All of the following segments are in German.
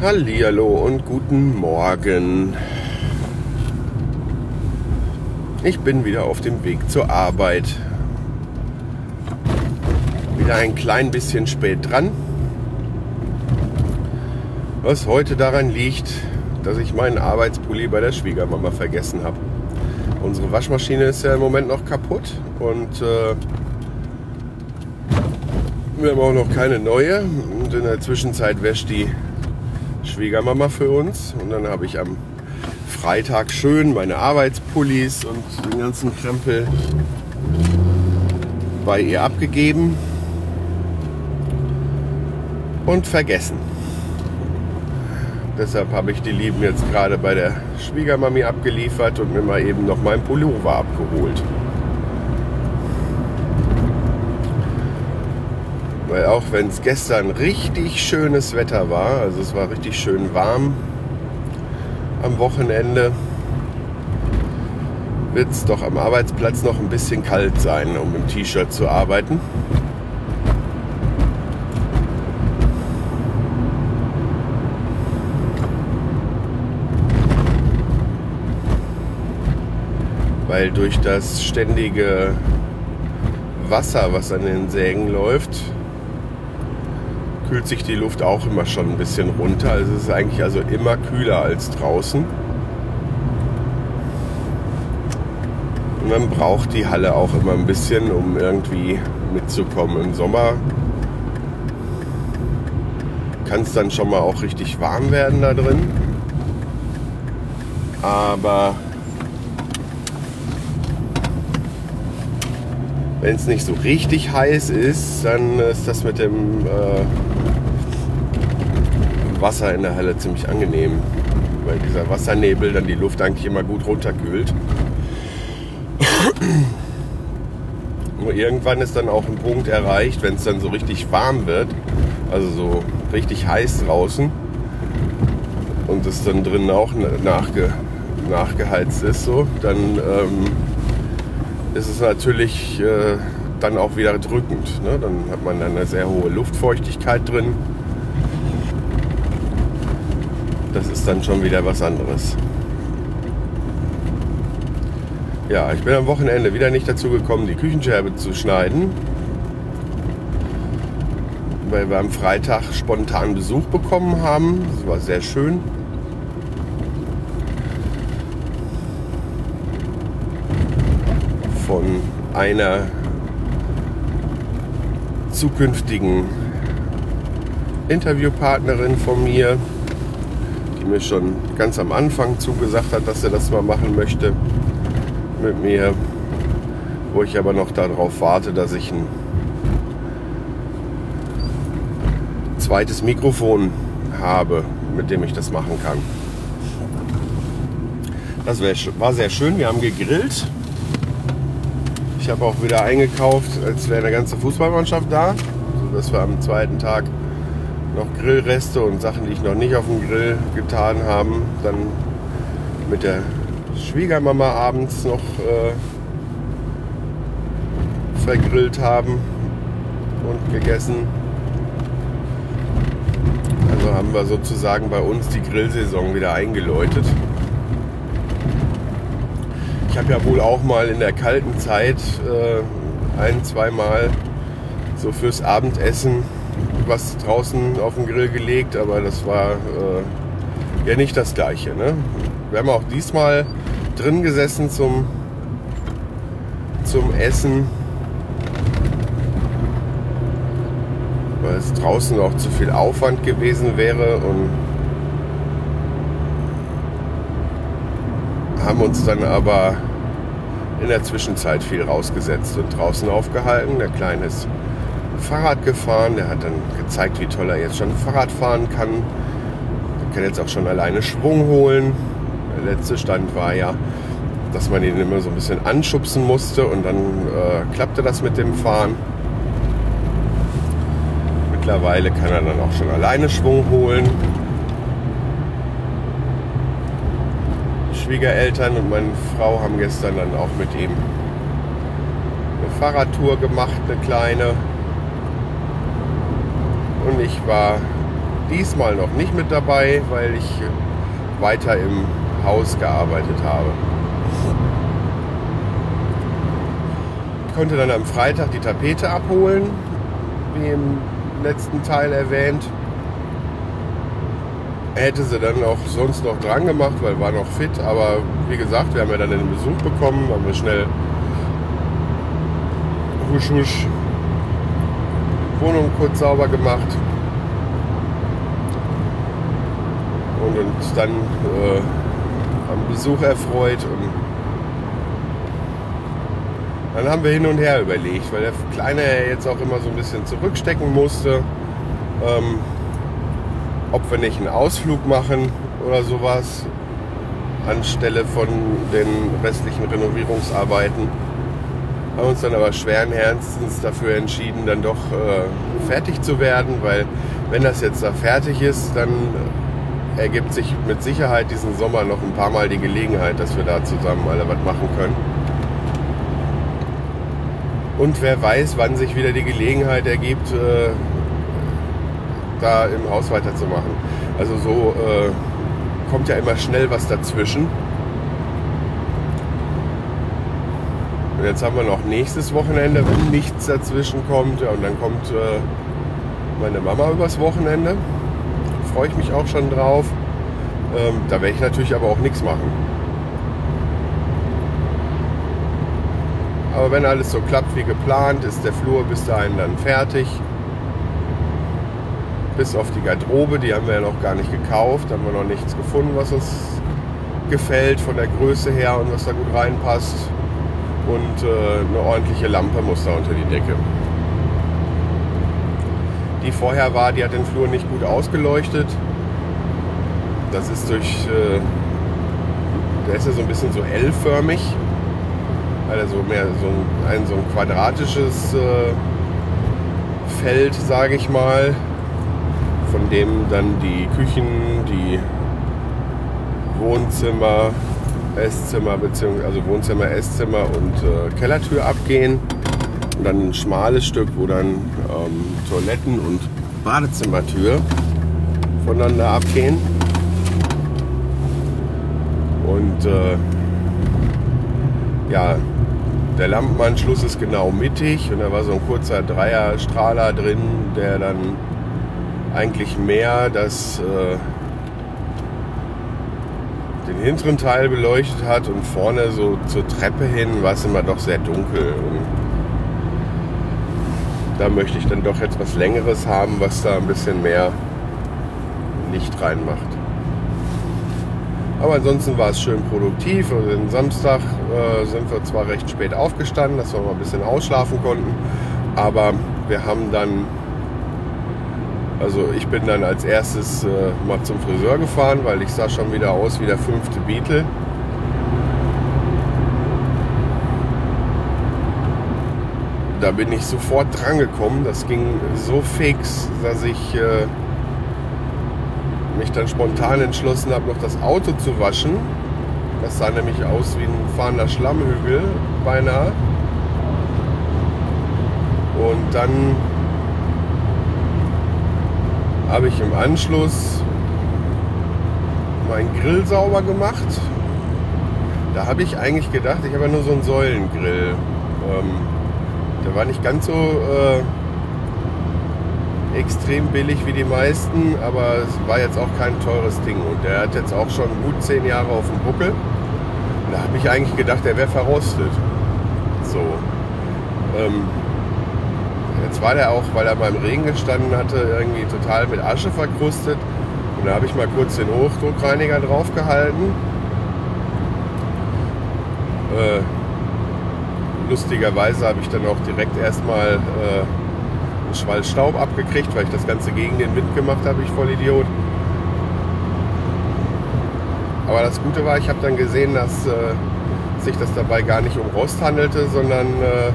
Hallihallo und guten Morgen. Ich bin wieder auf dem Weg zur Arbeit. Wieder ein klein bisschen spät dran. Was heute daran liegt, dass ich meinen Arbeitspulli bei der Schwiegermama vergessen habe. Unsere Waschmaschine ist ja im Moment noch kaputt und äh, wir haben auch noch keine neue. Und in der Zwischenzeit wäscht die Schwiegermama für uns. Und dann habe ich am Freitag schön meine Arbeitspullis und den ganzen Krempel bei ihr abgegeben und vergessen. Deshalb habe ich die Lieben jetzt gerade bei der Schwiegermami abgeliefert und mir mal eben noch meinen Pullover abgeholt. Weil auch wenn es gestern richtig schönes Wetter war, also es war richtig schön warm am Wochenende, wird es doch am Arbeitsplatz noch ein bisschen kalt sein, um im T-Shirt zu arbeiten. Weil durch das ständige Wasser, was an den Sägen läuft, kühlt sich die Luft auch immer schon ein bisschen runter. Also es ist eigentlich also immer kühler als draußen. Und man braucht die Halle auch immer ein bisschen, um irgendwie mitzukommen. Im Sommer kann es dann schon mal auch richtig warm werden da drin. Aber wenn es nicht so richtig heiß ist, dann ist das mit dem äh, Wasser in der Halle ziemlich angenehm, weil dieser Wassernebel dann die Luft eigentlich immer gut runterkühlt. Nur irgendwann ist dann auch ein Punkt erreicht, wenn es dann so richtig warm wird, also so richtig heiß draußen und es dann drinnen auch nachge, nachgeheizt ist, so, dann ähm, ist es natürlich äh, dann auch wieder drückend. Ne? Dann hat man dann eine sehr hohe Luftfeuchtigkeit drin. Das ist dann schon wieder was anderes. Ja, ich bin am Wochenende wieder nicht dazu gekommen, die Küchenscherbe zu schneiden. Weil wir am Freitag spontan Besuch bekommen haben. Das war sehr schön. Von einer zukünftigen Interviewpartnerin von mir, die mir schon ganz am Anfang zugesagt hat, dass sie das mal machen möchte mit mir, wo ich aber noch darauf warte, dass ich ein zweites Mikrofon habe, mit dem ich das machen kann. Das war sehr schön. Wir haben gegrillt. Ich habe auch wieder eingekauft, als wäre eine ganze Fußballmannschaft da, sodass wir am zweiten Tag noch Grillreste und Sachen, die ich noch nicht auf dem Grill getan haben, dann mit der Schwiegermama abends noch äh, vergrillt haben und gegessen. Also haben wir sozusagen bei uns die Grillsaison wieder eingeläutet. Ich habe ja wohl auch mal in der kalten Zeit äh, ein, zweimal so fürs Abendessen was draußen auf den Grill gelegt, aber das war äh, ja nicht das gleiche. Ne? Wir haben auch diesmal drin gesessen zum, zum Essen, weil es draußen auch zu viel Aufwand gewesen wäre und haben uns dann aber in der Zwischenzeit viel rausgesetzt und draußen aufgehalten. Der Kleine ist Fahrrad gefahren. Der hat dann gezeigt, wie toll er jetzt schon Fahrrad fahren kann. Er kann jetzt auch schon alleine Schwung holen. Der letzte Stand war ja, dass man ihn immer so ein bisschen anschubsen musste und dann äh, klappte das mit dem Fahren. Mittlerweile kann er dann auch schon alleine Schwung holen. Die Schwiegereltern und meine Frau haben gestern dann auch mit ihm eine Fahrradtour gemacht, eine kleine. Ich war diesmal noch nicht mit dabei, weil ich weiter im Haus gearbeitet habe. Ich konnte dann am Freitag die Tapete abholen, wie im letzten Teil erwähnt. Er hätte sie dann auch sonst noch dran gemacht, weil war noch fit. Aber wie gesagt, wir haben ja dann den Besuch bekommen, haben wir schnell husch husch Wohnung kurz sauber gemacht. Und dann äh, am Besuch erfreut. Und dann haben wir hin und her überlegt, weil der Kleine jetzt auch immer so ein bisschen zurückstecken musste, ähm, ob wir nicht einen Ausflug machen oder sowas anstelle von den restlichen Renovierungsarbeiten. Haben uns dann aber schweren Herzens dafür entschieden, dann doch äh, fertig zu werden, weil wenn das jetzt da fertig ist, dann ergibt sich mit Sicherheit diesen Sommer noch ein paar Mal die Gelegenheit, dass wir da zusammen alle was machen können. Und wer weiß, wann sich wieder die Gelegenheit ergibt, äh, da im Haus weiterzumachen. Also so äh, kommt ja immer schnell was dazwischen. Und jetzt haben wir noch nächstes Wochenende, wenn nichts dazwischen kommt. Ja, und dann kommt äh, meine Mama übers Wochenende. Freue ich mich auch schon drauf. Ähm, da werde ich natürlich aber auch nichts machen. Aber wenn alles so klappt wie geplant, ist der Flur bis dahin dann fertig. Bis auf die Garderobe, die haben wir ja noch gar nicht gekauft. Da haben wir noch nichts gefunden, was uns gefällt von der Größe her und was da gut reinpasst. Und äh, eine ordentliche Lampe muss da unter die Decke. Die vorher war, die hat den Flur nicht gut ausgeleuchtet. Das ist durch, äh, der ist ja so ein bisschen so L-förmig weil er so mehr so ein, ein so ein quadratisches äh, Feld, sage ich mal, von dem dann die Küchen, die Wohnzimmer, Esszimmer, beziehungsweise also Wohnzimmer, Esszimmer und äh, Kellertür abgehen. Und dann ein schmales Stück, wo dann ähm, Toiletten und Badezimmertür voneinander abgehen. Und äh, ja, der Lampenanschluss ist genau mittig und da war so ein kurzer Dreierstrahler drin, der dann eigentlich mehr das, äh, den hinteren Teil beleuchtet hat und vorne so zur Treppe hin war es immer doch sehr dunkel. Und da möchte ich dann doch etwas Längeres haben, was da ein bisschen mehr Licht reinmacht. Aber ansonsten war es schön produktiv. Also den Samstag äh, sind wir zwar recht spät aufgestanden, dass wir mal ein bisschen ausschlafen konnten, aber wir haben dann, also ich bin dann als erstes äh, mal zum Friseur gefahren, weil ich sah schon wieder aus wie der fünfte Beatle. Da bin ich sofort dran gekommen. Das ging so fix, dass ich äh, mich dann spontan entschlossen habe, noch das Auto zu waschen. Das sah nämlich aus wie ein fahrender Schlammhügel beinahe. Und dann habe ich im Anschluss meinen Grill sauber gemacht. Da habe ich eigentlich gedacht, ich habe ja nur so einen Säulengrill. Ähm, der war nicht ganz so äh, extrem billig wie die meisten, aber es war jetzt auch kein teures Ding. Und der hat jetzt auch schon gut zehn Jahre auf dem Buckel. Da habe ich eigentlich gedacht, der wäre verrostet. So. Ähm, jetzt war der auch, weil er beim Regen gestanden hatte, irgendwie total mit Asche verkrustet. Und da habe ich mal kurz den Hochdruckreiniger draufgehalten. Äh, lustigerweise habe ich dann auch direkt erstmal äh, einen Schwall Staub abgekriegt, weil ich das Ganze gegen den Wind gemacht habe, ich voll Idiot. Aber das Gute war, ich habe dann gesehen, dass äh, sich das dabei gar nicht um Rost handelte, sondern äh,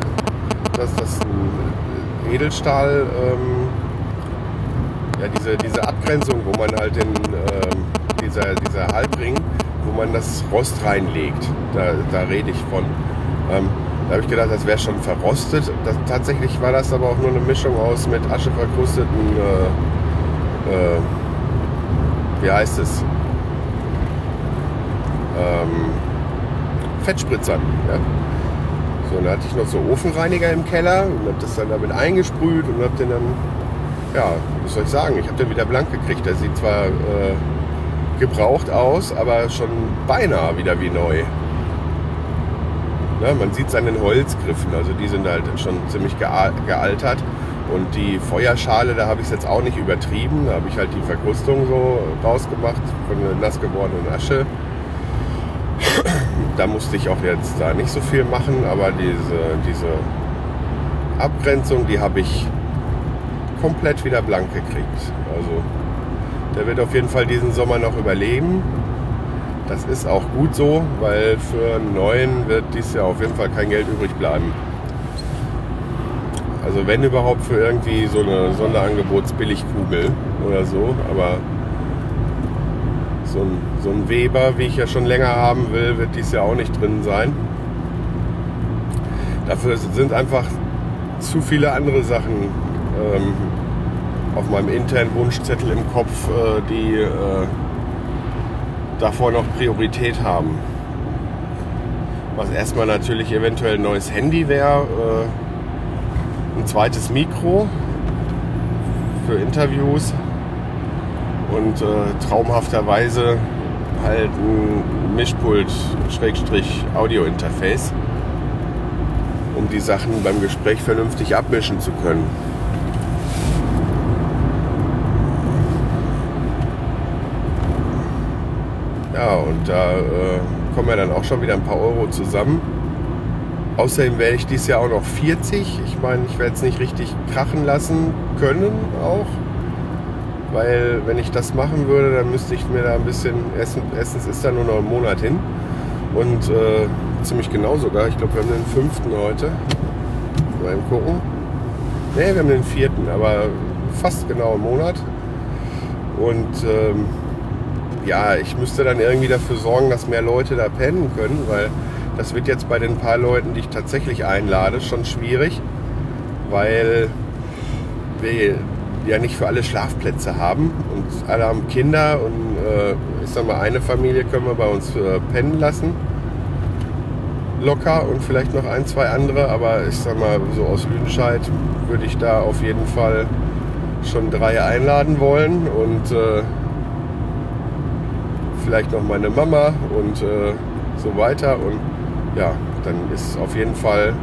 dass das ein Edelstahl, ähm, ja, diese, diese Abgrenzung, wo man halt den, ähm, dieser, dieser Halbring, wo man das Rost reinlegt, da, da rede ich von. Ähm, da habe ich gedacht, das wäre schon verrostet. Das, tatsächlich war das aber auch nur eine Mischung aus mit Asche verkrusteten, äh, äh, wie heißt es? Ähm, Fettspritzern. Ja. So, dann hatte ich noch so Ofenreiniger im Keller und habe das dann damit eingesprüht und habe den dann, ja, was soll ich sagen, ich habe den wieder blank gekriegt. Der sieht zwar äh, gebraucht aus, aber schon beinahe wieder wie neu. Ja, man sieht es an den Holzgriffen, also die sind halt schon ziemlich gealtert. Und die Feuerschale, da habe ich es jetzt auch nicht übertrieben. Da habe ich halt die Verkrustung so rausgemacht von der nass gewordenen Asche da musste ich auch jetzt da nicht so viel machen, aber diese, diese Abgrenzung, die habe ich komplett wieder blank gekriegt. Also der wird auf jeden Fall diesen Sommer noch überleben. Das ist auch gut so, weil für einen neuen wird dies Jahr auf jeden Fall kein Geld übrig bleiben. Also wenn überhaupt für irgendwie so eine Sonderangebotsbilligkugel oder so, aber so ein, so ein Weber, wie ich ja schon länger haben will, wird dies Jahr auch nicht drin sein. Dafür sind einfach zu viele andere Sachen ähm, auf meinem internen Wunschzettel im Kopf, äh, die äh, davor noch Priorität haben. Was erstmal natürlich eventuell ein neues Handy wäre, äh, ein zweites Mikro für Interviews und äh, traumhafterweise halt ein Mischpult-Audio-Interface, um die Sachen beim Gespräch vernünftig abmischen zu können. Und da äh, kommen ja dann auch schon wieder ein paar Euro zusammen. Außerdem werde ich dieses Jahr auch noch 40. Ich meine, ich werde es nicht richtig krachen lassen können auch. Weil wenn ich das machen würde, dann müsste ich mir da ein bisschen, essen, erstens ist da nur noch ein Monat hin. Und äh, ziemlich genau sogar, ich glaube wir haben den fünften heute, mal gucken, ne wir haben den vierten, aber fast genau einen Monat. Und ähm, ja, ich müsste dann irgendwie dafür sorgen, dass mehr Leute da pennen können, weil das wird jetzt bei den paar Leuten, die ich tatsächlich einlade, schon schwierig, weil wir ja nicht für alle Schlafplätze haben und alle haben Kinder und äh, ich sag mal, eine Familie können wir bei uns äh, pennen lassen. Locker und vielleicht noch ein, zwei andere, aber ich sag mal, so aus Lüdenscheid würde ich da auf jeden Fall schon drei einladen wollen und äh, vielleicht noch meine Mama und äh, so weiter und ja, dann ist auf jeden Fall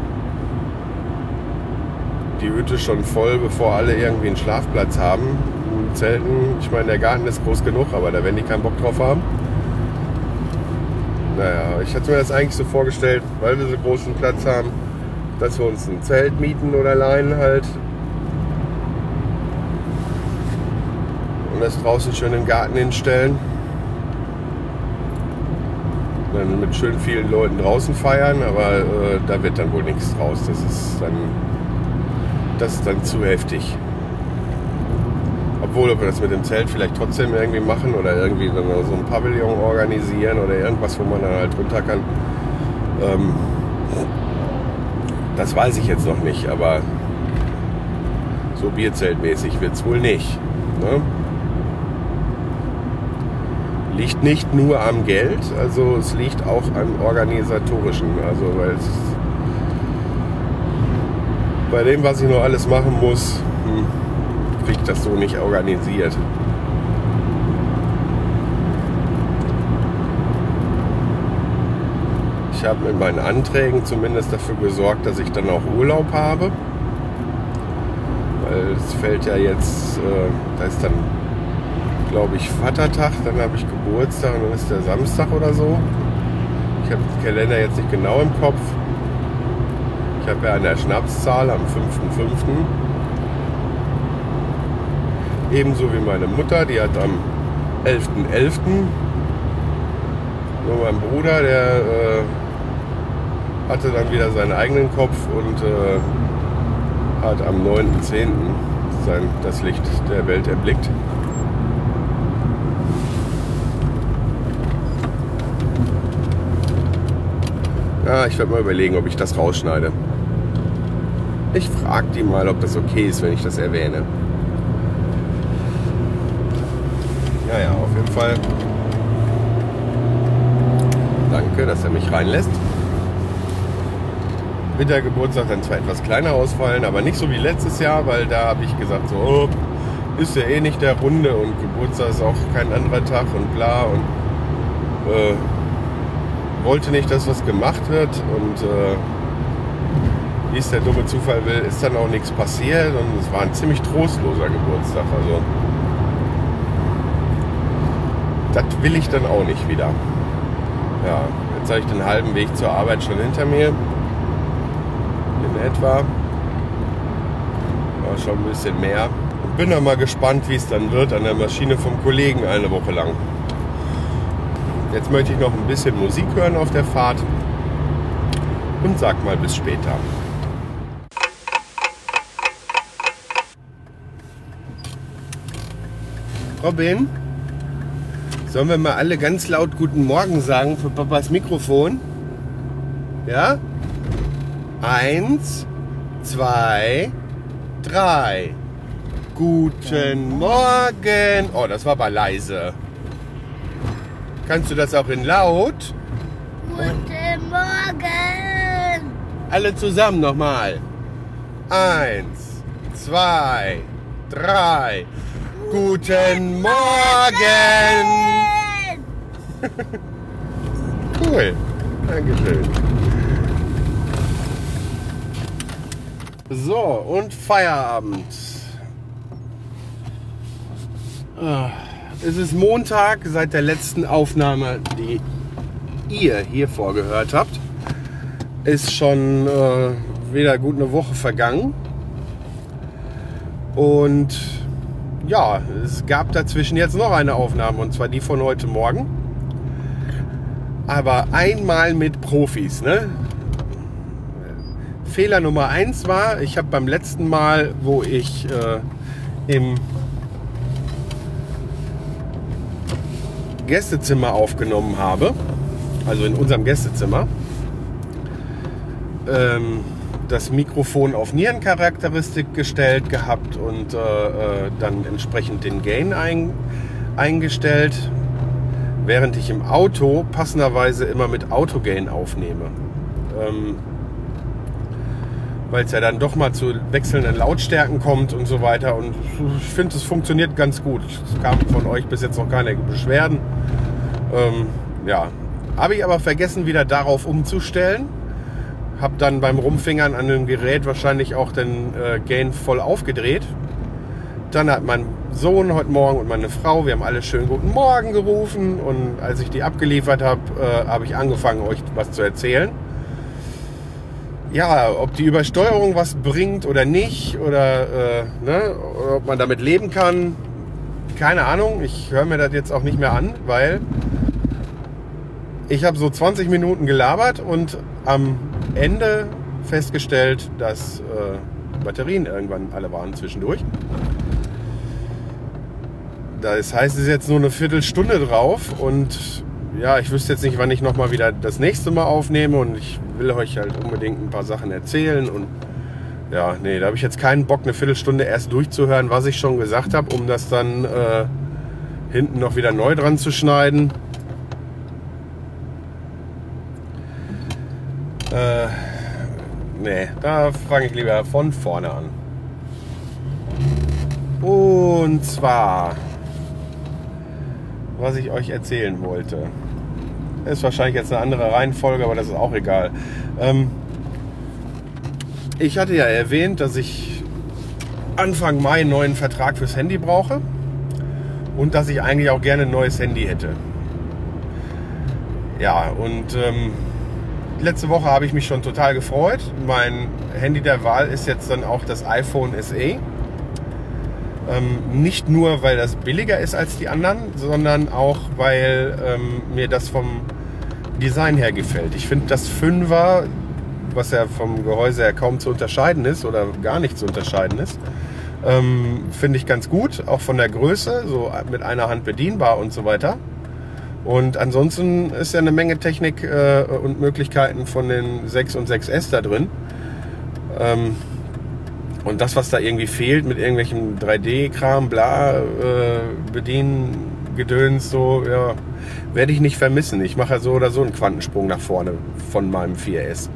die Hütte schon voll, bevor alle irgendwie einen Schlafplatz haben. Zelten, ich meine, der Garten ist groß genug, aber da werden die keinen Bock drauf haben. Naja, ich hatte mir das eigentlich so vorgestellt, weil wir so großen Platz haben, dass wir uns ein Zelt mieten oder leihen halt. Und das draußen schön im Garten hinstellen. Dann mit schön vielen Leuten draußen feiern, aber äh, da wird dann wohl nichts draus. Das ist dann das ist dann zu heftig. Obwohl, ob wir das mit dem Zelt vielleicht trotzdem irgendwie machen oder irgendwie so ein Pavillon organisieren oder irgendwas, wo man dann halt runter kann. Ähm, das weiß ich jetzt noch nicht, aber so Bierzeltmäßig wird es wohl nicht. Ne? Liegt nicht nur am Geld, also es liegt auch am organisatorischen. Also weil es bei dem, was ich noch alles machen muss, hm, kriege ich das so nicht organisiert. Ich habe mit meinen Anträgen zumindest dafür gesorgt, dass ich dann auch Urlaub habe. Weil es fällt ja jetzt, äh, da ist dann, glaube ich, Vatertag, dann habe ich Geburtstag und dann ist der Samstag oder so. Ich habe den Kalender jetzt nicht genau im Kopf. Ich habe ja an der Schnapszahl am 5.5. Ebenso wie meine Mutter, die hat am 11.11. Nur mein Bruder, der äh, hatte dann wieder seinen eigenen Kopf und äh, hat am 9.10. Sein, das Licht der Welt erblickt. Ja, ich werde mal überlegen, ob ich das rausschneide. Ich frage die mal, ob das okay ist, wenn ich das erwähne. Naja, auf jeden Fall. Danke, dass er mich reinlässt. Wird der Geburtstag dann zwar etwas kleiner ausfallen, aber nicht so wie letztes Jahr, weil da habe ich gesagt, so, oh, ist ja eh nicht der Runde und Geburtstag ist auch kein anderer Tag und bla und äh, wollte nicht, dass was gemacht wird und äh, wie es der dumme Zufall will, ist dann auch nichts passiert und es war ein ziemlich trostloser Geburtstag. Also das will ich dann auch nicht wieder. Ja, jetzt habe ich den halben Weg zur Arbeit schon hinter mir. In etwa. Aber schon ein bisschen mehr. Und bin dann mal gespannt, wie es dann wird an der Maschine vom Kollegen eine Woche lang. Jetzt möchte ich noch ein bisschen Musik hören auf der Fahrt und sag mal bis später. Robin, sollen wir mal alle ganz laut Guten Morgen sagen für Papas Mikrofon? Ja? Eins, zwei, drei. Guten Morgen. Oh, das war aber leise. Kannst du das auch in laut? Guten Morgen. Alle zusammen nochmal. Eins, zwei, drei. Guten Morgen. Cool. Dankeschön. So, und Feierabend. Ah, Es ist Montag seit der letzten Aufnahme, die ihr hier vorgehört habt. Ist schon äh, wieder gut eine Woche vergangen. Und ja, es gab dazwischen jetzt noch eine Aufnahme und zwar die von heute Morgen. Aber einmal mit Profis, ne? Fehler Nummer eins war, ich habe beim letzten Mal, wo ich äh, im Gästezimmer aufgenommen habe, also in unserem Gästezimmer, ähm, das Mikrofon auf Nierencharakteristik gestellt gehabt und äh, äh, dann entsprechend den Gain ein, eingestellt, während ich im Auto passenderweise immer mit Autogain aufnehme. Ähm, weil es ja dann doch mal zu wechselnden Lautstärken kommt und so weiter. Und ich finde, es funktioniert ganz gut. Es kam von euch bis jetzt noch keine Beschwerden. Ähm, ja, habe ich aber vergessen, wieder darauf umzustellen. Habe dann beim Rumfingern an dem Gerät wahrscheinlich auch den äh, Gain voll aufgedreht. Dann hat mein Sohn heute Morgen und meine Frau, wir haben alle schön guten Morgen gerufen. Und als ich die abgeliefert habe, äh, habe ich angefangen, euch was zu erzählen ja, ob die Übersteuerung was bringt oder nicht oder, äh, ne, oder ob man damit leben kann, keine Ahnung. Ich höre mir das jetzt auch nicht mehr an, weil ich habe so 20 Minuten gelabert und am Ende festgestellt, dass äh, Batterien irgendwann alle waren zwischendurch. Das heißt, es ist jetzt nur eine Viertelstunde drauf und ja, ich wüsste jetzt nicht, wann ich nochmal wieder das nächste Mal aufnehme und ich will euch halt unbedingt ein paar Sachen erzählen und ja, nee, da habe ich jetzt keinen Bock, eine Viertelstunde erst durchzuhören, was ich schon gesagt habe, um das dann äh, hinten noch wieder neu dran zu schneiden. Äh, nee, da fange ich lieber von vorne an. Und zwar, was ich euch erzählen wollte. Ist wahrscheinlich jetzt eine andere Reihenfolge, aber das ist auch egal. Ähm, ich hatte ja erwähnt, dass ich Anfang Mai einen neuen Vertrag fürs Handy brauche und dass ich eigentlich auch gerne ein neues Handy hätte. Ja, und ähm, letzte Woche habe ich mich schon total gefreut. Mein Handy der Wahl ist jetzt dann auch das iPhone SE. Ähm, nicht nur, weil das billiger ist als die anderen, sondern auch, weil ähm, mir das vom Design her gefällt. Ich finde das Fünfer, was ja vom Gehäuse her kaum zu unterscheiden ist oder gar nicht zu unterscheiden ist, ähm, finde ich ganz gut, auch von der Größe, so mit einer Hand bedienbar und so weiter. Und ansonsten ist ja eine Menge Technik äh, und Möglichkeiten von den 6 und 6S da drin. Ähm, und das, was da irgendwie fehlt mit irgendwelchem 3D-Kram, bla, äh, Bediengedöns, so, ja, werde ich nicht vermissen. Ich mache so oder so einen Quantensprung nach vorne von meinem 4S.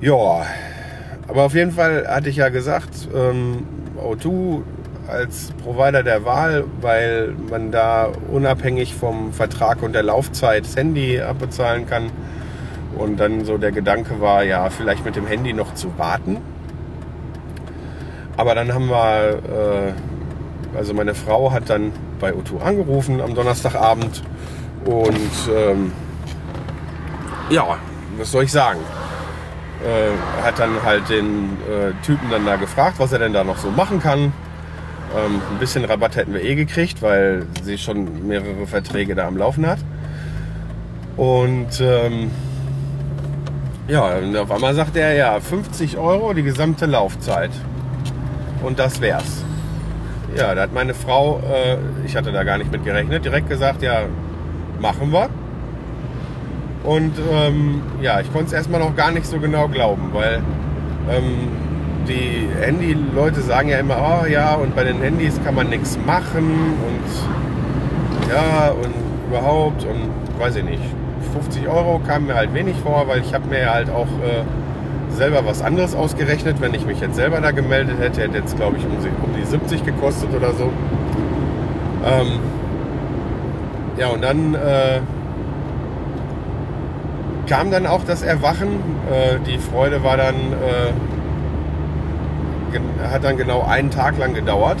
Ja, aber auf jeden Fall hatte ich ja gesagt, ähm, O2 als Provider der Wahl, weil man da unabhängig vom Vertrag und der Laufzeit das Handy abbezahlen kann. Und dann so der Gedanke war, ja, vielleicht mit dem Handy noch zu warten. Aber dann haben wir, äh, also meine Frau hat dann bei O2 angerufen am Donnerstagabend und ähm, ja, was soll ich sagen? Äh, hat dann halt den äh, Typen dann da gefragt, was er denn da noch so machen kann. Ähm, ein bisschen Rabatt hätten wir eh gekriegt, weil sie schon mehrere Verträge da am Laufen hat. Und ähm, ja, und auf einmal sagt er ja 50 Euro die gesamte Laufzeit. Und das wär's. Ja, da hat meine Frau, äh, ich hatte da gar nicht mit gerechnet, direkt gesagt, ja, machen wir. Und ähm, ja, ich konnte es erstmal noch gar nicht so genau glauben, weil ähm, die Handy-Leute sagen ja immer, oh ja, und bei den Handys kann man nichts machen und ja, und überhaupt und weiß ich nicht. 50 Euro kam mir halt wenig vor, weil ich habe mir halt auch äh, selber was anderes ausgerechnet. Wenn ich mich jetzt selber da gemeldet hätte, hätte jetzt glaube ich um, die 70 gekostet oder so. Ähm, ja, und dann äh, kam dann auch das Erwachen. Äh, die Freude war dann, äh, hat dann genau einen Tag lang gedauert.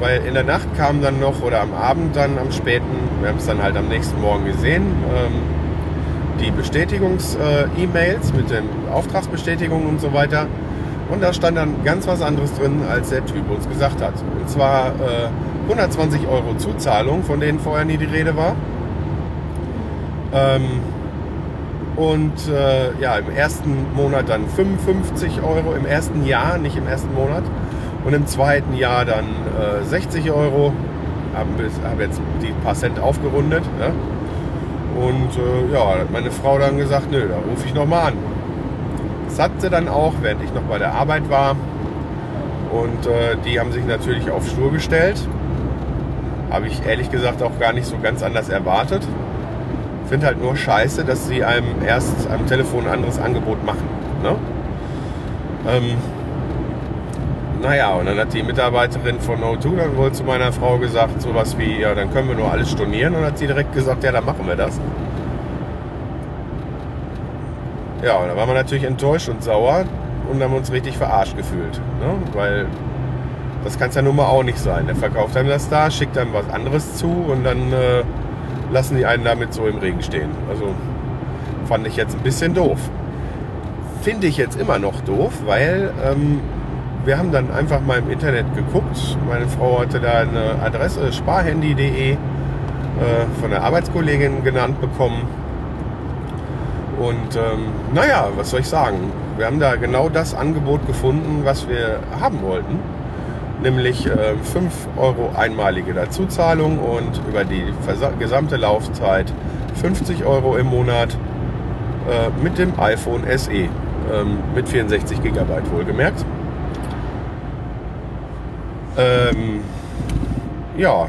Weil in der Nacht kam dann noch, oder am Abend dann, am späten, wir haben es dann halt am nächsten Morgen gesehen, ähm, die Bestätigungs-E-Mails mit den Auftragsbestätigungen und so weiter. Und da stand dann ganz was anderes drin, als der Typ uns gesagt hat. Und zwar äh, 120 Euro Zuzahlung, von denen vorher nie die Rede war. Ähm, und äh, ja, im ersten Monat dann 55 Euro, im ersten Jahr, nicht im ersten Monat. Und im zweiten Jahr dann äh, 60 Euro. Haben hab jetzt die paar Cent aufgerundet. Ja? Und äh, ja, hat meine Frau dann gesagt, nö, da rufe ich nochmal an. Das hat sie dann auch, während ich noch bei der Arbeit war. Und äh, die haben sich natürlich auf Stur gestellt. Habe ich ehrlich gesagt auch gar nicht so ganz anders erwartet. Finde halt nur scheiße, dass sie einem erst am Telefon ein anderes Angebot machen. Ne? Ähm, naja, und dann hat die Mitarbeiterin von O2 dann wohl zu meiner Frau gesagt, sowas wie, ja, dann können wir nur alles stornieren. Und dann hat sie direkt gesagt, ja, dann machen wir das. Ja, und da waren wir natürlich enttäuscht und sauer und haben uns richtig verarscht gefühlt. Ne? Weil das kann es ja nun mal auch nicht sein. Der verkauft einem das da, schickt einem was anderes zu und dann äh, lassen die einen damit so im Regen stehen. Also fand ich jetzt ein bisschen doof. Finde ich jetzt immer noch doof, weil ähm, wir haben dann einfach mal im Internet geguckt. Meine Frau hatte da eine Adresse sparhandy.de äh, von der Arbeitskollegin genannt bekommen. Und ähm, naja, was soll ich sagen? Wir haben da genau das Angebot gefunden, was wir haben wollten. Nämlich äh, 5 Euro einmalige Dazuzahlung und über die gesamte Laufzeit 50 Euro im Monat äh, mit dem iPhone SE. Ähm, mit 64 GB wohlgemerkt. Ähm, ja,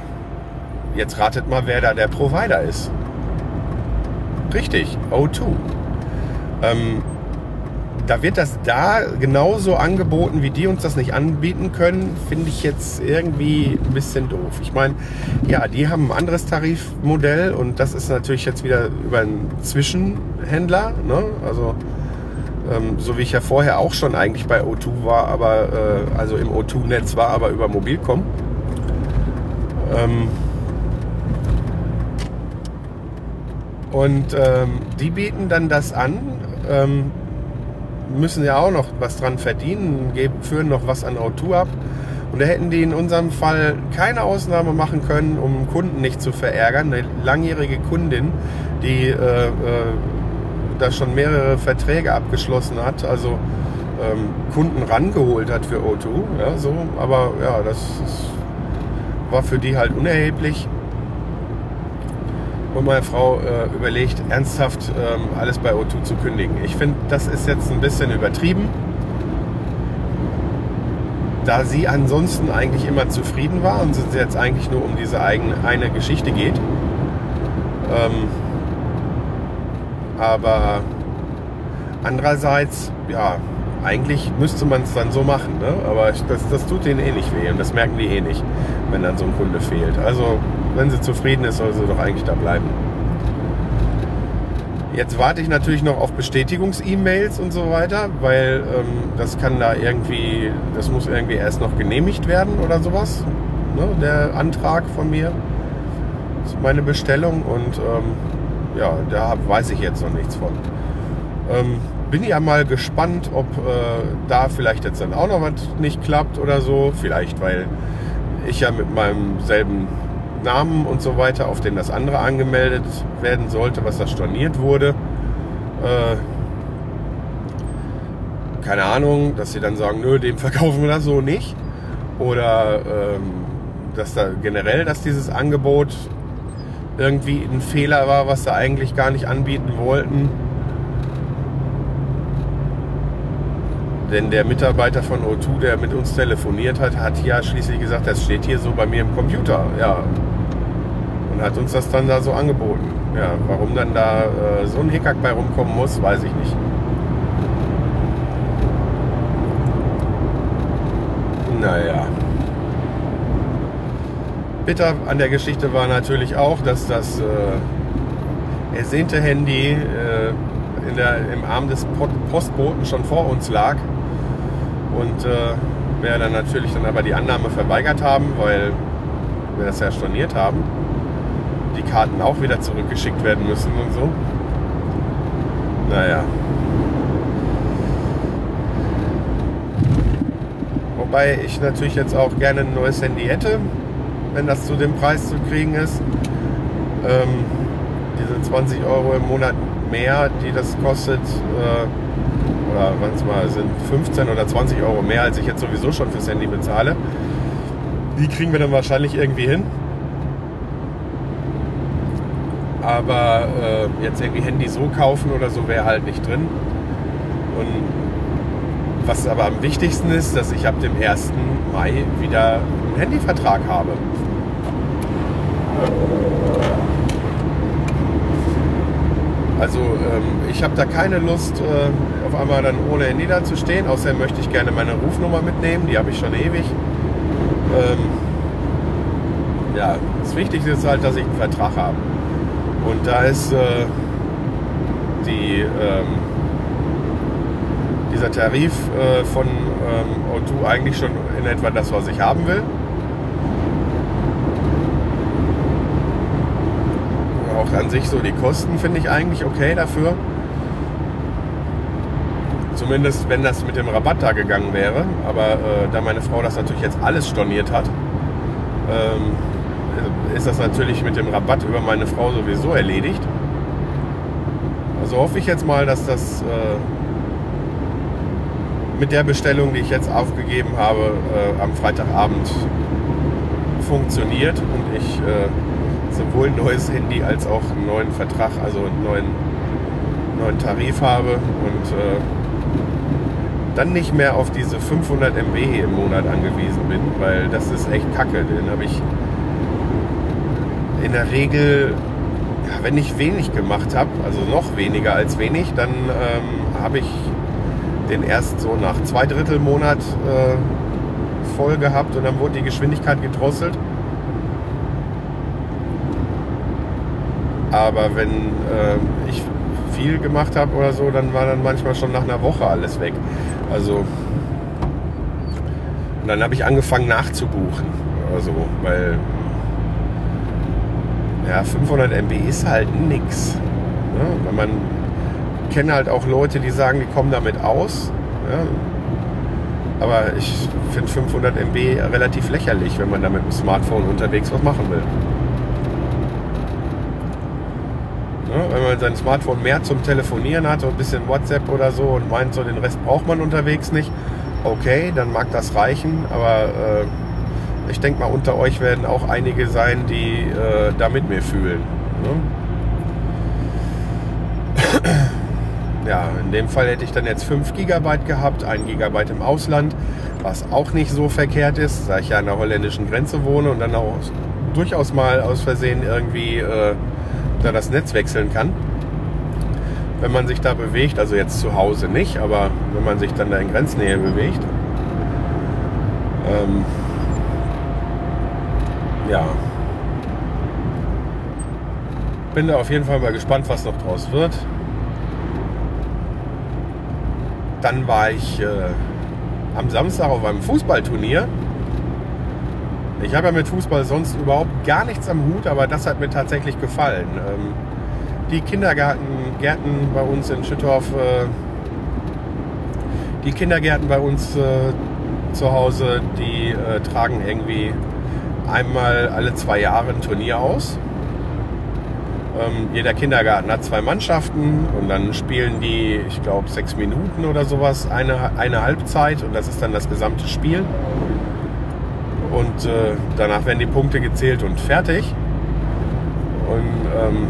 jetzt ratet mal, wer da der Provider ist. Richtig, O2. Ähm, da wird das da genauso angeboten, wie die uns das nicht anbieten können, finde ich jetzt irgendwie ein bisschen doof. Ich meine, ja, die haben ein anderes Tarifmodell und das ist natürlich jetzt wieder über einen Zwischenhändler. Ne? Also ähm, so wie ich ja vorher auch schon eigentlich bei O2 war, aber äh, also im O2-Netz war, aber über Mobilcom. Ähm, und ähm, die bieten dann das an, ähm, müssen ja auch noch was dran verdienen, geben, führen noch was an O2 ab. Und da hätten die in unserem Fall keine Ausnahme machen können, um Kunden nicht zu verärgern. Eine langjährige Kundin, die äh, äh, da schon mehrere Verträge abgeschlossen hat, also ähm, Kunden rangeholt hat für O2. Ja, so. Aber ja, das ist, war für die halt unerheblich. Und meine Frau äh, überlegt ernsthaft, ähm, alles bei O2 zu kündigen. Ich finde, das ist jetzt ein bisschen übertrieben da sie ansonsten eigentlich immer zufrieden war und es jetzt eigentlich nur um diese eigene, eine Geschichte geht. Ähm, aber andererseits, ja, eigentlich müsste man es dann so machen, ne? aber das, das tut denen eh nicht weh und das merken die eh nicht, wenn dann so ein Kunde fehlt. Also, wenn sie zufrieden ist, soll sie doch eigentlich da bleiben. Jetzt warte ich natürlich noch auf Bestätigungs-E-Mails und so weiter, weil ähm, das kann da irgendwie, das muss irgendwie erst noch genehmigt werden oder sowas. Ne, der Antrag von mir, meine Bestellung und ähm, ja, da weiß ich jetzt noch nichts von. Ähm, bin ja mal gespannt, ob äh, da vielleicht jetzt dann auch noch was nicht klappt oder so. Vielleicht, weil ich ja mit meinem selben Namen und so weiter, auf den das andere angemeldet werden sollte, was da storniert wurde. Äh, keine Ahnung, dass sie dann sagen, nö, dem verkaufen wir das so nicht. Oder ähm, dass da generell, dass dieses Angebot irgendwie ein Fehler war, was sie eigentlich gar nicht anbieten wollten. Denn der Mitarbeiter von O2, der mit uns telefoniert hat, hat ja schließlich gesagt, das steht hier so bei mir im Computer. Ja, und hat uns das dann da so angeboten. Ja, warum dann da äh, so ein Hickhack bei rumkommen muss, weiß ich nicht. Naja. Bitter an der Geschichte war natürlich auch, dass das äh, ersehnte Handy äh, in der, im Arm des Postboten schon vor uns lag. Und äh, wir dann natürlich dann aber die Annahme verweigert haben, weil wir das ja storniert haben die Karten auch wieder zurückgeschickt werden müssen und so. Naja. Wobei ich natürlich jetzt auch gerne ein neues Handy hätte, wenn das zu dem Preis zu kriegen ist. Ähm, diese 20 Euro im Monat mehr, die das kostet, äh, oder wann es mal sind 15 oder 20 Euro mehr, als ich jetzt sowieso schon fürs Handy bezahle. Die kriegen wir dann wahrscheinlich irgendwie hin. aber äh, jetzt irgendwie Handy so kaufen oder so wäre halt nicht drin. Und was aber am wichtigsten ist, dass ich ab dem 1. Mai wieder einen Handyvertrag habe. Also ähm, ich habe da keine Lust, äh, auf einmal dann ohne Handy da zu stehen. Außerdem möchte ich gerne meine Rufnummer mitnehmen, die habe ich schon ewig. Ähm, ja, das Wichtigste ist halt, dass ich einen Vertrag habe. Und da ist äh, die, ähm, dieser Tarif äh, von ähm, O2 eigentlich schon in etwa das, was ich haben will. Auch an sich so die Kosten finde ich eigentlich okay dafür. Zumindest wenn das mit dem Rabatt da gegangen wäre. Aber äh, da meine Frau das natürlich jetzt alles storniert hat, ähm, ist das natürlich mit dem Rabatt über meine Frau sowieso erledigt. Also hoffe ich jetzt mal, dass das äh, mit der Bestellung, die ich jetzt aufgegeben habe, äh, am Freitagabend funktioniert und ich äh, sowohl ein neues Handy als auch einen neuen Vertrag, also einen neuen, neuen Tarif habe und äh, dann nicht mehr auf diese 500 MB im Monat angewiesen bin, weil das ist echt kacke. Den habe ich in der Regel, ja, wenn ich wenig gemacht habe, also noch weniger als wenig, dann ähm, habe ich den erst so nach zwei Drittel Monat äh, voll gehabt und dann wurde die Geschwindigkeit gedrosselt. Aber wenn äh, ich viel gemacht habe oder so, dann war dann manchmal schon nach einer Woche alles weg. Also und dann habe ich angefangen nachzubuchen. Also, weil ja, 500 MB ist halt nix. Ne? Wenn man kenne halt auch Leute, die sagen, die kommen damit aus. Ja. Aber ich finde 500 MB relativ lächerlich, wenn man da mit dem Smartphone unterwegs was machen will. Ja, wenn man sein Smartphone mehr zum Telefonieren hat, so ein bisschen WhatsApp oder so und meint, so den Rest braucht man unterwegs nicht, okay, dann mag das reichen, aber äh, ich denke mal, unter euch werden auch einige sein, die äh, da mit mir fühlen. Ne? Ja, in dem Fall hätte ich dann jetzt 5 GB gehabt, 1 GB im Ausland, was auch nicht so verkehrt ist, da ich ja an der holländischen Grenze wohne und dann auch durchaus mal aus Versehen irgendwie äh, da das Netz wechseln kann. Wenn man sich da bewegt, also jetzt zu Hause nicht, aber wenn man sich dann da in Grenznähe bewegt. Ähm, ja. Bin da auf jeden Fall mal gespannt, was noch draus wird. Dann war ich äh, am Samstag auf einem Fußballturnier. Ich habe ja mit Fußball sonst überhaupt gar nichts am Hut, aber das hat mir tatsächlich gefallen. Ähm, die Kindergärten Gärten bei uns in Schüttorf, äh, die Kindergärten bei uns äh, zu Hause, die äh, tragen irgendwie einmal alle zwei Jahre ein Turnier aus. Ähm, jeder Kindergarten hat zwei Mannschaften und dann spielen die, ich glaube, sechs Minuten oder sowas, eine, eine Halbzeit und das ist dann das gesamte Spiel. Und äh, danach werden die Punkte gezählt und fertig. Und ähm,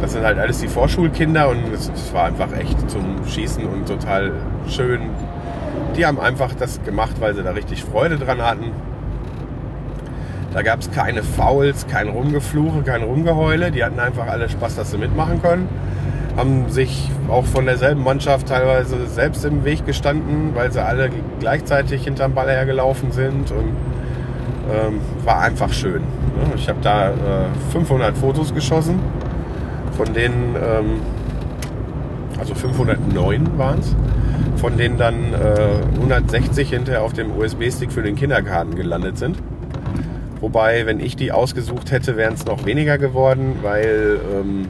das sind halt alles die Vorschulkinder und es, es war einfach echt zum Schießen und total schön. Die haben einfach das gemacht, weil sie da richtig Freude dran hatten. Da gab es keine Fouls, kein Rumgefluche, kein Rumgeheule. Die hatten einfach alle Spaß, dass sie mitmachen können. Haben sich auch von derselben Mannschaft teilweise selbst im Weg gestanden, weil sie alle gleichzeitig hinterm Ball hergelaufen sind. Und ähm, war einfach schön. Ich habe da äh, 500 Fotos geschossen, von denen, ähm, also 509 waren es, von denen dann äh, 160 hinterher auf dem USB-Stick für den Kindergarten gelandet sind. Wobei, wenn ich die ausgesucht hätte, wären es noch weniger geworden, weil ähm,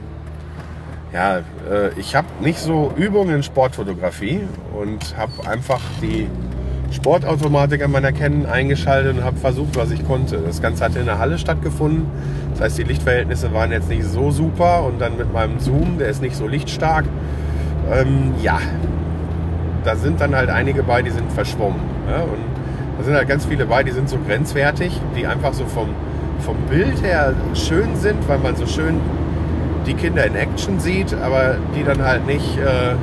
ja, äh, ich habe nicht so Übungen in Sportfotografie und habe einfach die Sportautomatik an meiner Canon eingeschaltet und habe versucht, was ich konnte. Das Ganze hat in der Halle stattgefunden. Das heißt, die Lichtverhältnisse waren jetzt nicht so super und dann mit meinem Zoom, der ist nicht so lichtstark. Ähm, ja, da sind dann halt einige bei, die sind verschwommen. Ja? Und da sind halt ganz viele bei, die sind so grenzwertig, die einfach so vom, vom Bild her schön sind, weil man so schön die Kinder in Action sieht, aber die dann halt nicht äh,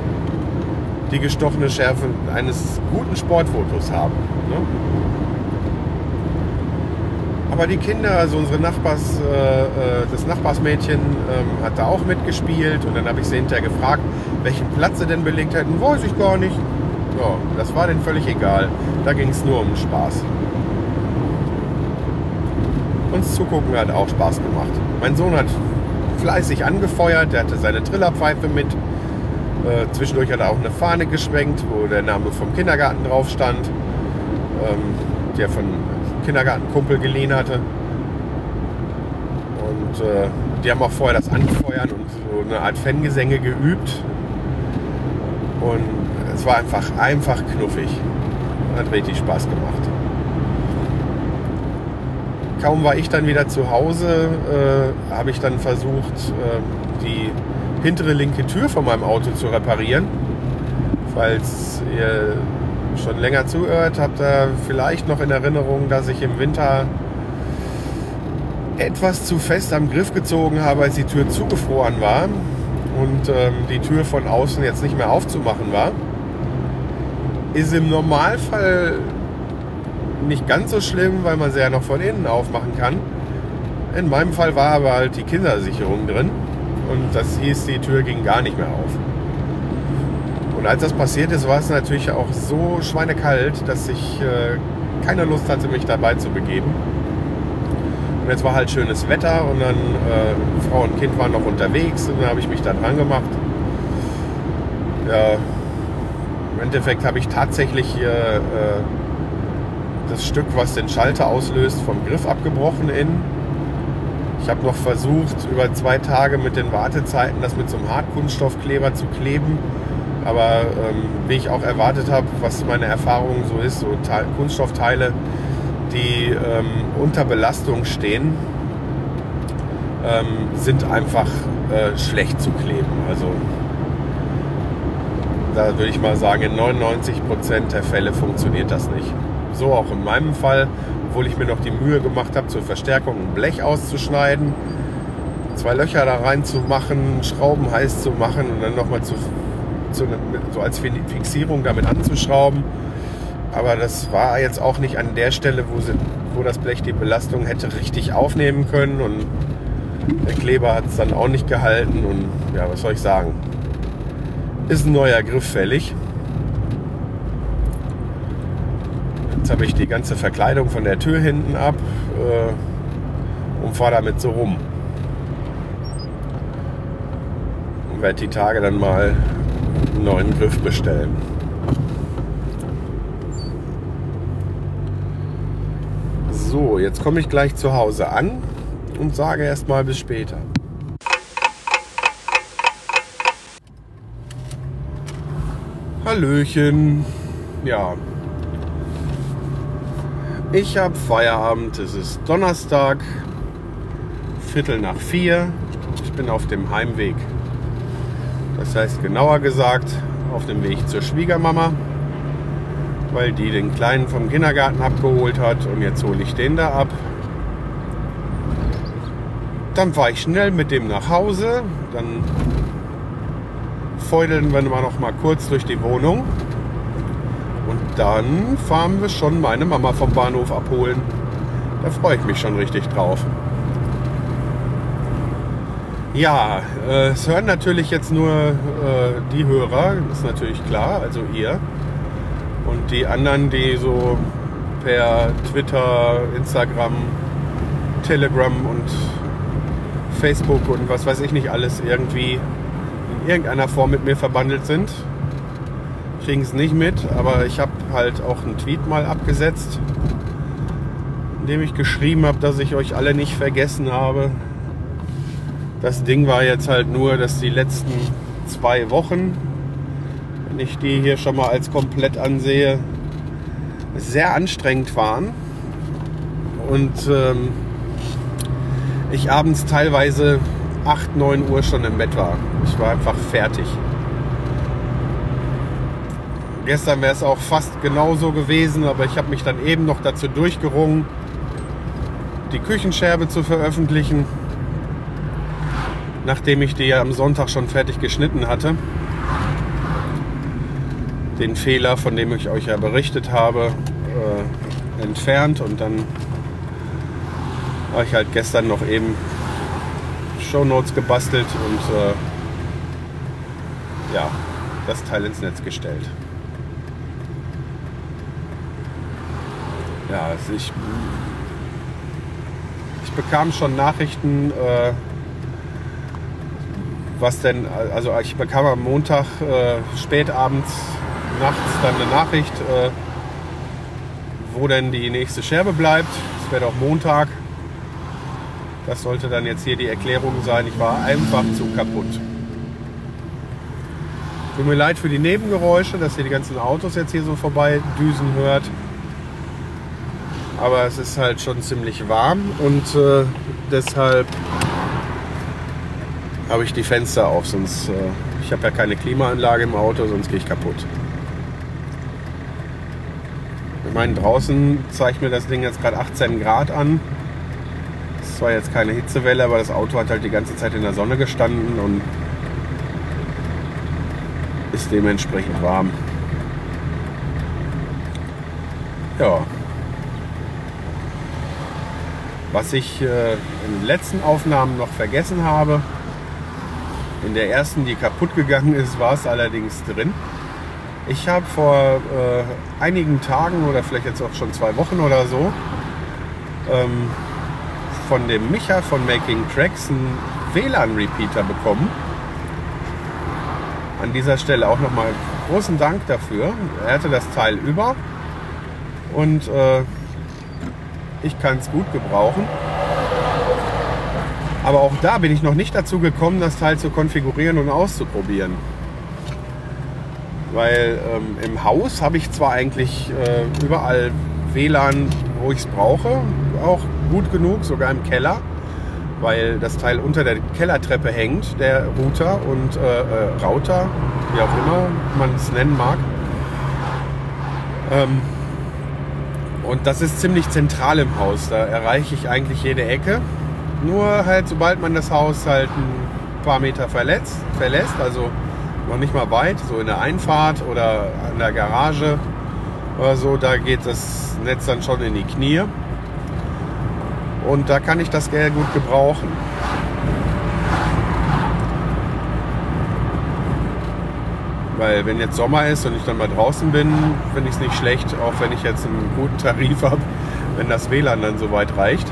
die gestochene Schärfe eines guten Sportfotos haben. Ne? Aber die Kinder, also unsere Nachbars, äh, äh, das Nachbarsmädchen ähm, hat da auch mitgespielt und dann habe ich sie hinterher gefragt, welchen Platz sie denn belegt hätten. Weiß ich gar nicht. Ja, das war denen völlig egal. Da ging es nur um Spaß. Uns zugucken hat auch Spaß gemacht. Mein Sohn hat fleißig angefeuert, der hatte seine Trillerpfeife mit. Äh, zwischendurch hat er auch eine Fahne geschwenkt, wo der Name vom Kindergarten drauf stand, ähm, der von Kindergartenkumpel geliehen hatte. Und äh, die haben auch vorher das Anfeuern und so eine Art Fangesänge geübt. Und es war einfach, einfach knuffig. Hat richtig Spaß gemacht. Kaum war ich dann wieder zu Hause, äh, habe ich dann versucht, äh, die hintere linke Tür von meinem Auto zu reparieren. Falls ihr schon länger zuhört, habt ihr vielleicht noch in Erinnerung, dass ich im Winter etwas zu fest am Griff gezogen habe, als die Tür zugefroren war und ähm, die Tür von außen jetzt nicht mehr aufzumachen war. Ist im Normalfall nicht ganz so schlimm, weil man sie ja noch von innen aufmachen kann. In meinem Fall war aber halt die Kindersicherung drin und das hieß, die Tür ging gar nicht mehr auf. Und als das passiert ist, war es natürlich auch so schweinekalt, dass ich äh, keine Lust hatte, mich dabei zu begeben. Und jetzt war halt schönes Wetter und dann äh, Frau und Kind waren noch unterwegs und dann habe ich mich da dran gemacht. Ja, im Endeffekt habe ich tatsächlich hier äh, das Stück, was den Schalter auslöst, vom Griff abgebrochen innen. Ich habe noch versucht, über zwei Tage mit den Wartezeiten das mit so einem Hartkunststoffkleber zu kleben. Aber ähm, wie ich auch erwartet habe, was meine Erfahrung so ist, so Te Kunststoffteile, die ähm, unter Belastung stehen, ähm, sind einfach äh, schlecht zu kleben. Also da würde ich mal sagen, in 99% der Fälle funktioniert das nicht. So auch in meinem Fall, obwohl ich mir noch die Mühe gemacht habe, zur Verstärkung ein Blech auszuschneiden, zwei Löcher da reinzumachen, Schrauben heiß zu machen und dann nochmal zu, zu, so als Fixierung damit anzuschrauben. Aber das war jetzt auch nicht an der Stelle, wo, sie, wo das Blech die Belastung hätte richtig aufnehmen können und der Kleber hat es dann auch nicht gehalten und ja, was soll ich sagen? Ist ein neuer Griff fällig. Jetzt habe ich die ganze Verkleidung von der Tür hinten ab äh, und fahre damit so rum. Und werde die Tage dann mal einen neuen Griff bestellen. So, jetzt komme ich gleich zu Hause an und sage erstmal bis später. Hallöchen. Ja. Ich habe Feierabend. Es ist Donnerstag, Viertel nach vier. Ich bin auf dem Heimweg. Das heißt genauer gesagt auf dem Weg zur Schwiegermama, weil die den Kleinen vom Kindergarten abgeholt hat und jetzt hole ich den da ab. Dann fahre ich schnell mit dem nach Hause. Dann feudeln wir noch mal kurz durch die Wohnung. Dann fahren wir schon meine Mama vom Bahnhof abholen. Da freue ich mich schon richtig drauf. Ja, äh, es hören natürlich jetzt nur äh, die Hörer, ist natürlich klar, also ihr. Und die anderen, die so per Twitter, Instagram, Telegram und Facebook und was weiß ich nicht alles irgendwie irgendeiner Form mit mir verbandelt sind. Kriegen es nicht mit, aber ich habe halt auch einen Tweet mal abgesetzt, in dem ich geschrieben habe, dass ich euch alle nicht vergessen habe. Das Ding war jetzt halt nur, dass die letzten zwei Wochen, wenn ich die hier schon mal als komplett ansehe, sehr anstrengend waren. Und ähm, ich abends teilweise 8, 9 Uhr schon im Bett war. Ich war einfach fertig. Gestern wäre es auch fast genauso gewesen, aber ich habe mich dann eben noch dazu durchgerungen, die Küchenscherbe zu veröffentlichen, nachdem ich die ja am Sonntag schon fertig geschnitten hatte. Den Fehler, von dem ich euch ja berichtet habe, äh, entfernt und dann habe ich halt gestern noch eben Shownotes gebastelt und äh, ja, das Teil ins Netz gestellt. Ja, also ich, ich bekam schon Nachrichten, äh, was denn, also ich bekam am Montag äh, spät abends, nachts dann eine Nachricht, äh, wo denn die nächste Scherbe bleibt. Es wäre doch Montag. Das sollte dann jetzt hier die Erklärung sein. Ich war einfach zu kaputt. Tut mir leid für die Nebengeräusche, dass ihr die ganzen Autos jetzt hier so vorbei düsen hört. Aber es ist halt schon ziemlich warm und äh, deshalb habe ich die Fenster auf, sonst äh, ich habe ja keine Klimaanlage im Auto, sonst gehe ich kaputt. Ich meine, draußen zeigt mir das Ding jetzt gerade 18 Grad an zwar jetzt keine Hitzewelle, aber das Auto hat halt die ganze Zeit in der Sonne gestanden und ist dementsprechend warm. Ja. Was ich äh, in den letzten Aufnahmen noch vergessen habe, in der ersten, die kaputt gegangen ist, war es allerdings drin. Ich habe vor äh, einigen Tagen oder vielleicht jetzt auch schon zwei Wochen oder so ähm, von dem Micha von Making Tracks einen WLAN-Repeater bekommen. An dieser Stelle auch nochmal großen Dank dafür. Er hatte das Teil über und äh, ich kann es gut gebrauchen. Aber auch da bin ich noch nicht dazu gekommen, das Teil zu konfigurieren und auszuprobieren. Weil ähm, im Haus habe ich zwar eigentlich äh, überall WLAN, wo ich es brauche, auch gut genug, sogar im Keller, weil das Teil unter der Kellertreppe hängt, der Router und äh, äh, Router, wie auch immer man es nennen mag. Ähm, und das ist ziemlich zentral im Haus. Da erreiche ich eigentlich jede Ecke. Nur halt, sobald man das Haus halt ein paar Meter verletzt, verlässt, also noch nicht mal weit, so in der Einfahrt oder an der Garage oder so, da geht das Netz dann schon in die Knie. Und da kann ich das sehr gut gebrauchen. Weil wenn jetzt Sommer ist und ich dann mal draußen bin, finde ich es nicht schlecht, auch wenn ich jetzt einen guten Tarif habe, wenn das WLAN dann so weit reicht.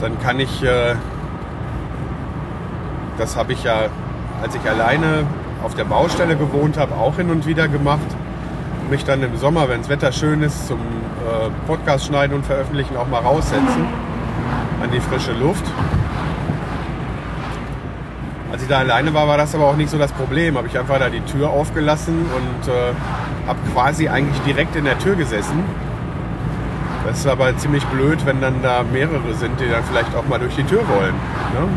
Dann kann ich, äh, das habe ich ja, als ich alleine auf der Baustelle gewohnt habe, auch hin und wieder gemacht. Mich dann im Sommer, wenn das Wetter schön ist, zum äh, Podcast schneiden und veröffentlichen auch mal raussetzen an die frische Luft. Als ich da alleine war, war das aber auch nicht so das Problem. Habe ich einfach da die Tür aufgelassen und äh, habe quasi eigentlich direkt in der Tür gesessen. Das ist aber ziemlich blöd, wenn dann da mehrere sind, die dann vielleicht auch mal durch die Tür wollen. Ne?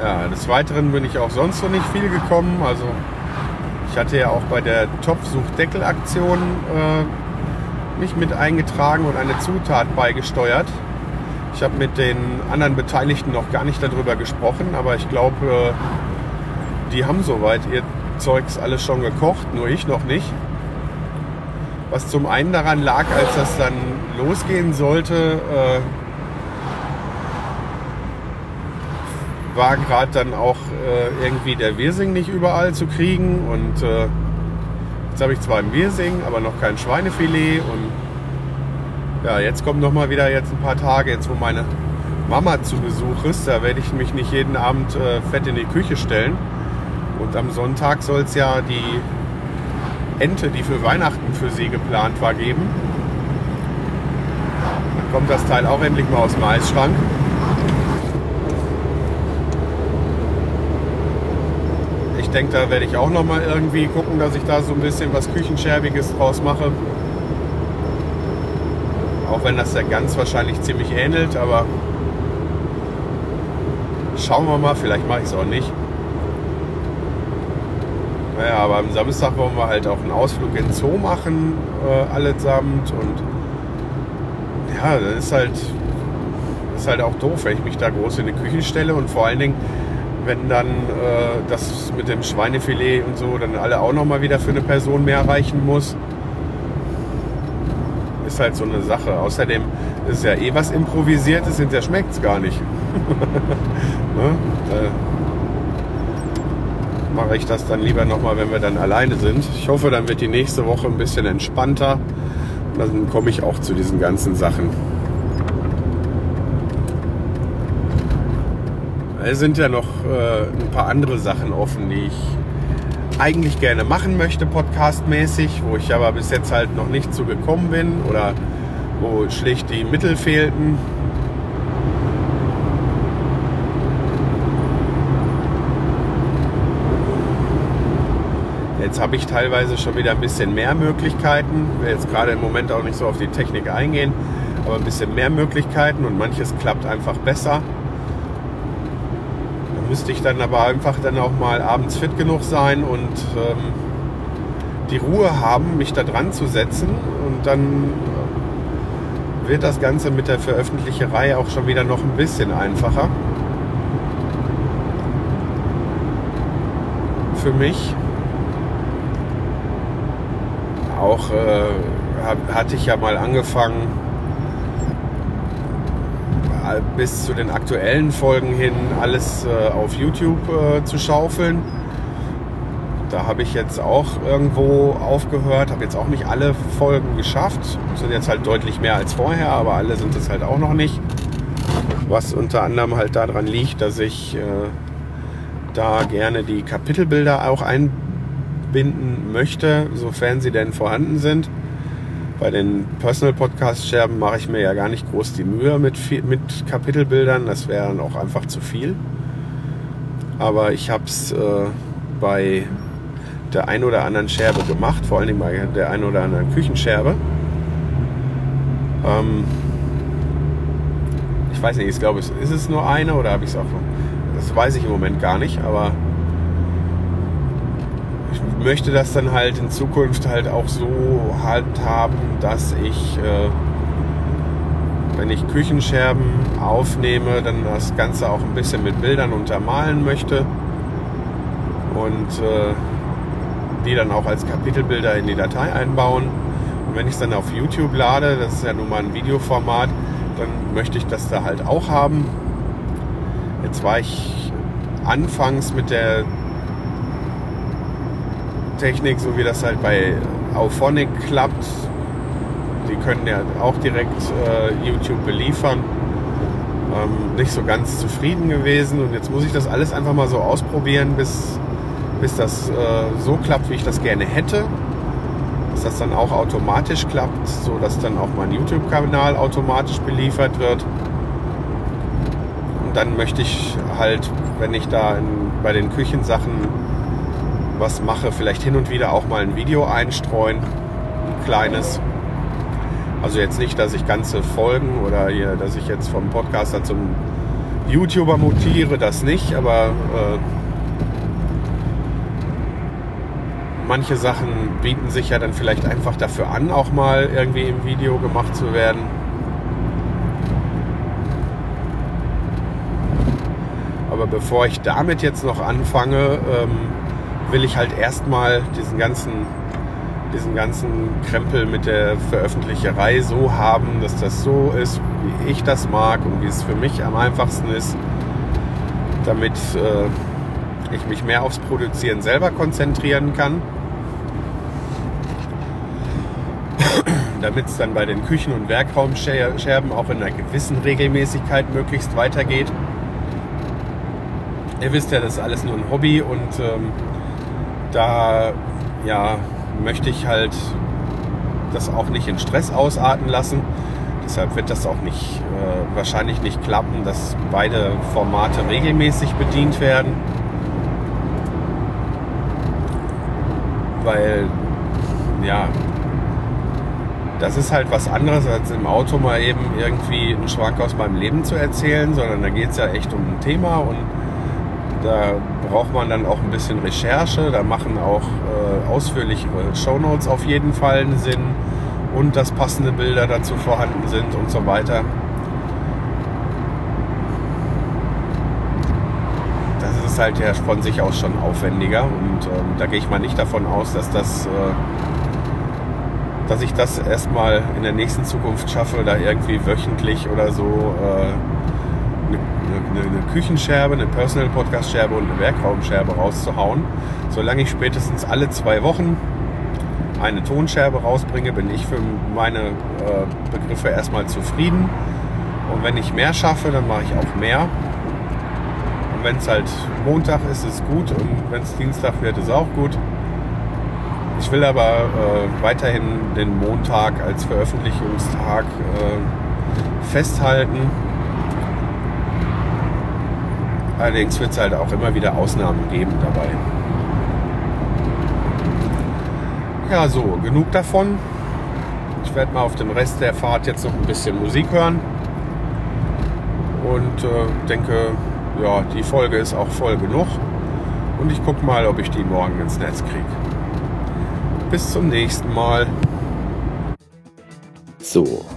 Ja, des Weiteren bin ich auch sonst noch nicht viel gekommen. Also ich hatte ja auch bei der Topfsuchdeckel-Aktion äh, mich mit eingetragen und eine Zutat beigesteuert. Ich habe mit den anderen Beteiligten noch gar nicht darüber gesprochen, aber ich glaube, äh, die haben soweit ihr Zeugs alles schon gekocht, nur ich noch nicht. Was zum einen daran lag, als das dann losgehen sollte, äh, war gerade dann auch äh, irgendwie der Wirsing nicht überall zu kriegen. Und äh, jetzt habe ich zwar ein Wirsing, aber noch kein Schweinefilet. Und ja, jetzt kommt noch mal wieder jetzt ein paar Tage, jetzt wo meine Mama zu Besuch ist. Da werde ich mich nicht jeden Abend äh, fett in die Küche stellen. Und am Sonntag soll es ja die Ente, die für Weihnachten für sie geplant war, geben. Dann kommt das Teil auch endlich mal aus dem Eisschrank. Denke, da werde ich auch noch mal irgendwie gucken, dass ich da so ein bisschen was Küchenscherbiges draus mache. Auch wenn das der Gans wahrscheinlich ziemlich ähnelt, aber schauen wir mal, vielleicht mache ich es auch nicht. Naja, aber am Samstag wollen wir halt auch einen Ausflug in den Zoo machen, äh, allesamt. Und ja, das ist halt, das ist halt auch doof, wenn ich mich da groß in die Küche stelle und vor allen Dingen, wenn dann äh, das mit dem Schweinefilet und so dann alle auch nochmal wieder für eine Person mehr reichen muss. Ist halt so eine Sache. Außerdem ist ja eh was Improvisiertes, hinterher schmeckt es gar nicht. ne? äh, mache ich das dann lieber nochmal, wenn wir dann alleine sind. Ich hoffe, dann wird die nächste Woche ein bisschen entspannter. Dann komme ich auch zu diesen ganzen Sachen. Es sind ja noch äh, ein paar andere Sachen offen, die ich eigentlich gerne machen möchte, podcastmäßig, wo ich aber bis jetzt halt noch nicht zu gekommen bin oder wo schlicht die Mittel fehlten. Jetzt habe ich teilweise schon wieder ein bisschen mehr Möglichkeiten. Ich will jetzt gerade im Moment auch nicht so auf die Technik eingehen, aber ein bisschen mehr Möglichkeiten und manches klappt einfach besser. Müsste ich dann aber einfach dann auch mal abends fit genug sein und ähm, die Ruhe haben, mich da dran zu setzen und dann wird das Ganze mit der Veröffentlicherei auch schon wieder noch ein bisschen einfacher. Für mich auch äh, hatte ich ja mal angefangen, äh, bis zu den aktuellen Folgen hin alles äh, auf YouTube äh, zu schaufeln. Da habe ich jetzt auch irgendwo aufgehört, habe jetzt auch nicht alle Folgen geschafft. Sind jetzt halt deutlich mehr als vorher, aber alle sind es halt auch noch nicht. Was unter anderem halt daran liegt, dass ich äh, da gerne die Kapitelbilder auch einbinden möchte, sofern sie denn vorhanden sind. Bei den Personal Podcast Scherben mache ich mir ja gar nicht groß die Mühe mit, mit Kapitelbildern. Das wäre dann auch einfach zu viel. Aber ich habe es äh, bei der ein oder anderen Scherbe gemacht, vor allem bei der ein oder anderen Küchenscherbe. Ähm, ich weiß nicht, ich glaube, ist es nur eine oder habe ich es auch Das weiß ich im Moment gar nicht, aber möchte das dann halt in Zukunft halt auch so handhaben, dass ich, äh, wenn ich Küchenscherben aufnehme, dann das Ganze auch ein bisschen mit Bildern untermalen möchte und äh, die dann auch als Kapitelbilder in die Datei einbauen. Und wenn ich es dann auf YouTube lade, das ist ja nun mal ein Videoformat, dann möchte ich das da halt auch haben. Jetzt war ich anfangs mit der Technik, so wie das halt bei Auphonic klappt. Die können ja auch direkt äh, YouTube beliefern. Ähm, nicht so ganz zufrieden gewesen und jetzt muss ich das alles einfach mal so ausprobieren, bis, bis das äh, so klappt, wie ich das gerne hätte. Dass das dann auch automatisch klappt, so dass dann auch mein YouTube-Kanal automatisch beliefert wird. Und dann möchte ich halt, wenn ich da in, bei den Küchensachen was mache, vielleicht hin und wieder auch mal ein Video einstreuen, ein kleines. Also jetzt nicht, dass ich ganze Folgen oder hier, dass ich jetzt vom Podcaster zum YouTuber mutiere, das nicht, aber äh, manche Sachen bieten sich ja dann vielleicht einfach dafür an, auch mal irgendwie im Video gemacht zu werden. Aber bevor ich damit jetzt noch anfange, ähm, will ich halt erstmal diesen ganzen, diesen ganzen Krempel mit der Veröffentlicherei so haben, dass das so ist, wie ich das mag und wie es für mich am einfachsten ist, damit äh, ich mich mehr aufs Produzieren selber konzentrieren kann. damit es dann bei den Küchen- und Werkraumscherben auch in einer gewissen Regelmäßigkeit möglichst weitergeht. Ihr wisst ja, das ist alles nur ein Hobby und ähm, da ja, möchte ich halt das auch nicht in Stress ausarten lassen. Deshalb wird das auch nicht äh, wahrscheinlich nicht klappen, dass beide Formate regelmäßig bedient werden. Weil, ja, das ist halt was anderes, als im Auto mal eben irgendwie einen Schwank aus meinem Leben zu erzählen, sondern da geht es ja echt um ein Thema und da braucht man dann auch ein bisschen Recherche. Da machen auch äh, ausführlichere Shownotes auf jeden Fall einen Sinn und dass passende Bilder dazu vorhanden sind und so weiter. Das ist halt ja von sich aus schon aufwendiger und ähm, da gehe ich mal nicht davon aus, dass das, äh, dass ich das erstmal in der nächsten Zukunft schaffe, da irgendwie wöchentlich oder so äh, eine, eine Küchenscherbe, eine Personal Podcast Scherbe und eine Werkraumscherbe rauszuhauen. Solange ich spätestens alle zwei Wochen eine Tonscherbe rausbringe, bin ich für meine äh, Begriffe erstmal zufrieden. Und wenn ich mehr schaffe, dann mache ich auch mehr. Und wenn es halt Montag ist, ist es gut. Und wenn es Dienstag wird, ist es auch gut. Ich will aber äh, weiterhin den Montag als Veröffentlichungstag äh, festhalten Allerdings wird es halt auch immer wieder Ausnahmen geben dabei. Ja, so, genug davon. Ich werde mal auf dem Rest der Fahrt jetzt noch ein bisschen Musik hören. Und äh, denke, ja, die Folge ist auch voll genug. Und ich gucke mal, ob ich die morgen ins Netz kriege. Bis zum nächsten Mal. So,